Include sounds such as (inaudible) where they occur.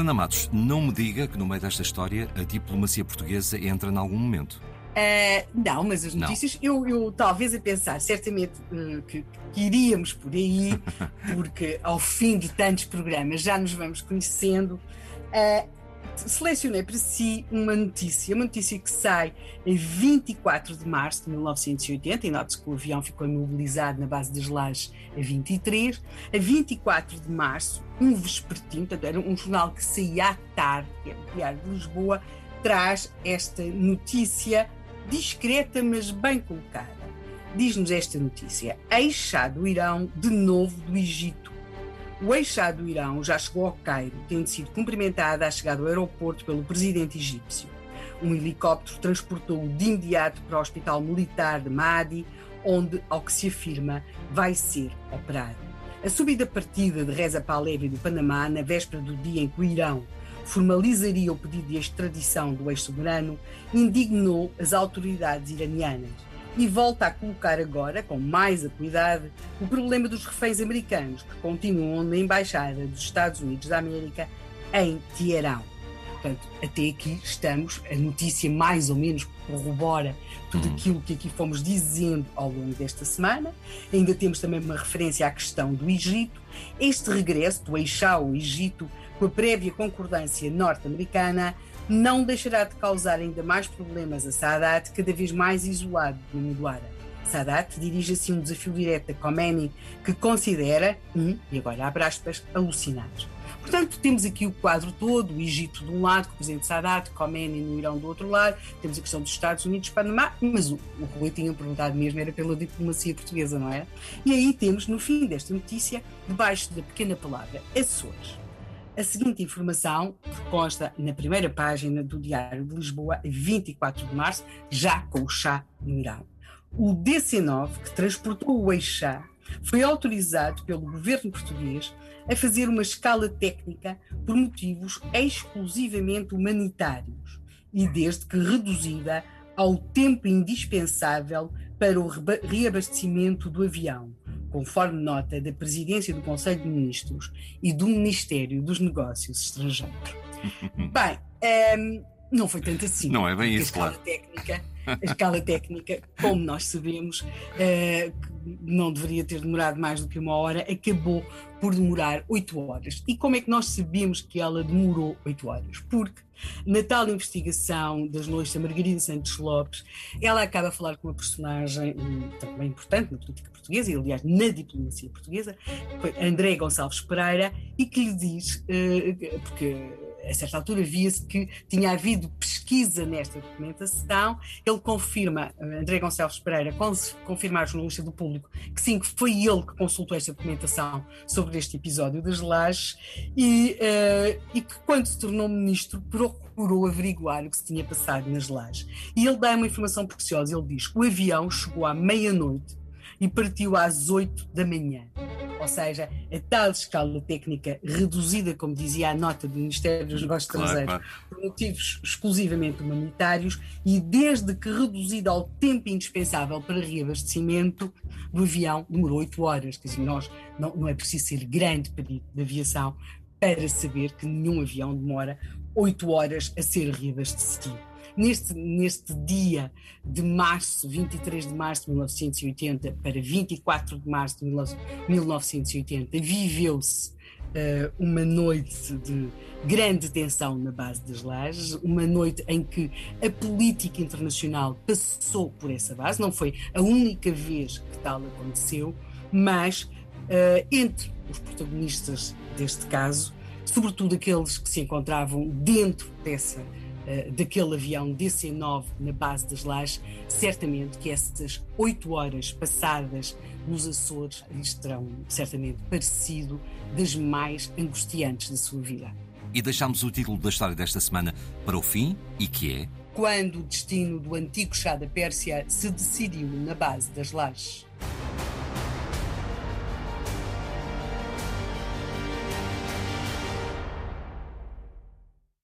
Helena Matos, não me diga que no meio desta história a diplomacia portuguesa entra em algum momento. Uh, não, mas as notícias, eu, eu, talvez a pensar, certamente uh, que, que, iríamos por aí, (laughs) porque ao fim de tantos programas já nos vamos conhecendo. Uh, selecionei para si uma notícia, uma notícia que sai em 24 de março de 1980, e note-se que o avião ficou imobilizado na base das lajes a 23. A 24 de março, um vespertino, portanto, era um jornal que saía à tarde, que é o de Lisboa, traz esta notícia discreta, mas bem colocada. Diz-nos esta notícia: Eixado do Irão de novo do Egito. O eixado do Irão já chegou ao Cairo, tendo sido cumprimentado à chegada ao aeroporto pelo presidente egípcio. Um helicóptero transportou-o de imediato para o hospital militar de Mahdi, onde, ao que se afirma, vai ser operado. A subida partida de Reza Pahlavi do Panamá, na véspera do dia em que o Irão formalizaria o pedido de extradição do ex-soberano, indignou as autoridades iranianas e volta a colocar agora, com mais acuidade, o problema dos reféns americanos que continuam na Embaixada dos Estados Unidos da América em Teherão. Portanto, até aqui estamos, a notícia mais ou menos corrobora tudo uhum. aquilo que aqui fomos dizendo ao longo desta semana. Ainda temos também uma referência à questão do Egito. Este regresso do Eixá ao Egito com a prévia concordância norte-americana, não deixará de causar ainda mais problemas a Sadat, cada vez mais isolado do Muduara. Sadat dirige assim um desafio direto a Khomeini, que considera um, e agora abre aspas, alucinados. Portanto, temos aqui o quadro todo, o Egito de um lado, com o presidente Sadat, Khomeini no Irão do outro lado, temos a questão dos Estados Unidos, Panamá, mas o, o Rui tinha perguntado mesmo, era pela diplomacia portuguesa, não é? E aí temos, no fim desta notícia, debaixo da pequena palavra Açores, a seguinte informação, que consta na primeira página do Diário de Lisboa, 24 de março, já com o chá no Irão. O DC-9, que transportou o eixá, foi autorizado pelo governo português a fazer uma escala técnica por motivos exclusivamente humanitários e desde que reduzida ao tempo indispensável para o reabastecimento do avião, conforme nota da Presidência do Conselho de Ministros e do Ministério dos Negócios Estrangeiros. (laughs) Bem, um, ehm, não foi tanto assim. Não é bem isso, claro. Técnica, a escala técnica, como nós sabemos, uh, não deveria ter demorado mais do que uma hora, acabou por demorar oito horas. E como é que nós sabemos que ela demorou oito horas? Porque na tal investigação das lojas da Margarida Santos Lopes, ela acaba a falar com uma personagem também importante na política portuguesa, e aliás na diplomacia portuguesa, André Gonçalves Pereira, e que lhe diz, uh, porque a certa altura via-se que tinha havido pesquisa nesta documentação. Ele confirma, André Gonçalves Pereira, confirma à jornalista do público que sim, que foi ele que consultou esta documentação sobre este episódio das lajes e, uh, e que, quando se tornou ministro, procurou averiguar o que se tinha passado nas lajes. E ele dá uma informação preciosa: ele diz que o avião chegou à meia-noite e partiu às 8 da manhã ou seja, a tal escala técnica reduzida, como dizia a nota do Ministério dos Negócios claro, Estrangeiros, claro. por motivos exclusivamente humanitários e desde que reduzida ao tempo indispensável para reabastecimento do avião, demorou 8 horas. Quer dizer, nós, não, não é preciso ser grande perito de aviação para saber que nenhum avião demora 8 horas a ser reabastecido neste, neste dia de março, 23 de março de 1980 para 24 de março de 1980, viveu-se uh, uma noite de grande tensão na base das lajes, uma noite em que a política internacional passou por essa base, não foi a única vez que tal aconteceu, mas uh, entre os protagonistas deste caso, sobretudo aqueles que se encontravam dentro dessa uh, daquele avião DC-9 na base das Lajes, certamente que essas oito horas passadas nos Açores lhes terão certamente parecido das mais angustiantes da sua vida. E deixamos o título da história desta semana para o fim, e que é Quando o destino do antigo chá da Pérsia se decidiu na base das Lajes.